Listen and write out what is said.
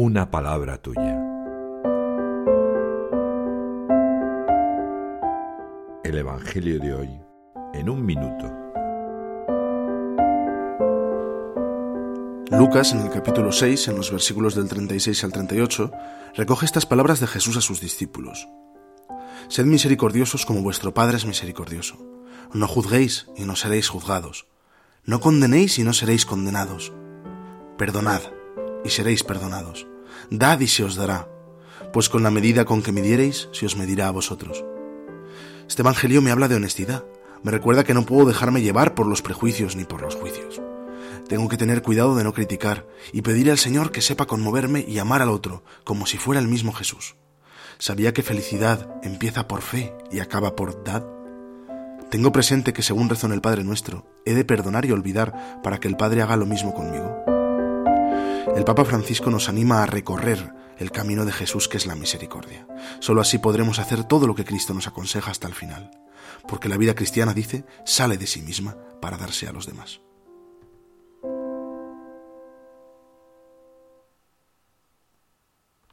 una palabra tuya. El Evangelio de hoy en un minuto. Lucas, en el capítulo 6, en los versículos del 36 al 38, recoge estas palabras de Jesús a sus discípulos. Sed misericordiosos como vuestro Padre es misericordioso. No juzguéis y no seréis juzgados. No condenéis y no seréis condenados. Perdonad y seréis perdonados. Dad y se os dará, pues con la medida con que midiereis se os medirá a vosotros. Este Evangelio me habla de honestidad. Me recuerda que no puedo dejarme llevar por los prejuicios ni por los juicios. Tengo que tener cuidado de no criticar y pedir al Señor que sepa conmoverme y amar al otro como si fuera el mismo Jesús. ¿Sabía que felicidad empieza por fe y acaba por dad? Tengo presente que según rezo en el Padre nuestro, he de perdonar y olvidar para que el Padre haga lo mismo conmigo. El Papa Francisco nos anima a recorrer el camino de Jesús que es la misericordia. Solo así podremos hacer todo lo que Cristo nos aconseja hasta el final, porque la vida cristiana, dice, sale de sí misma para darse a los demás.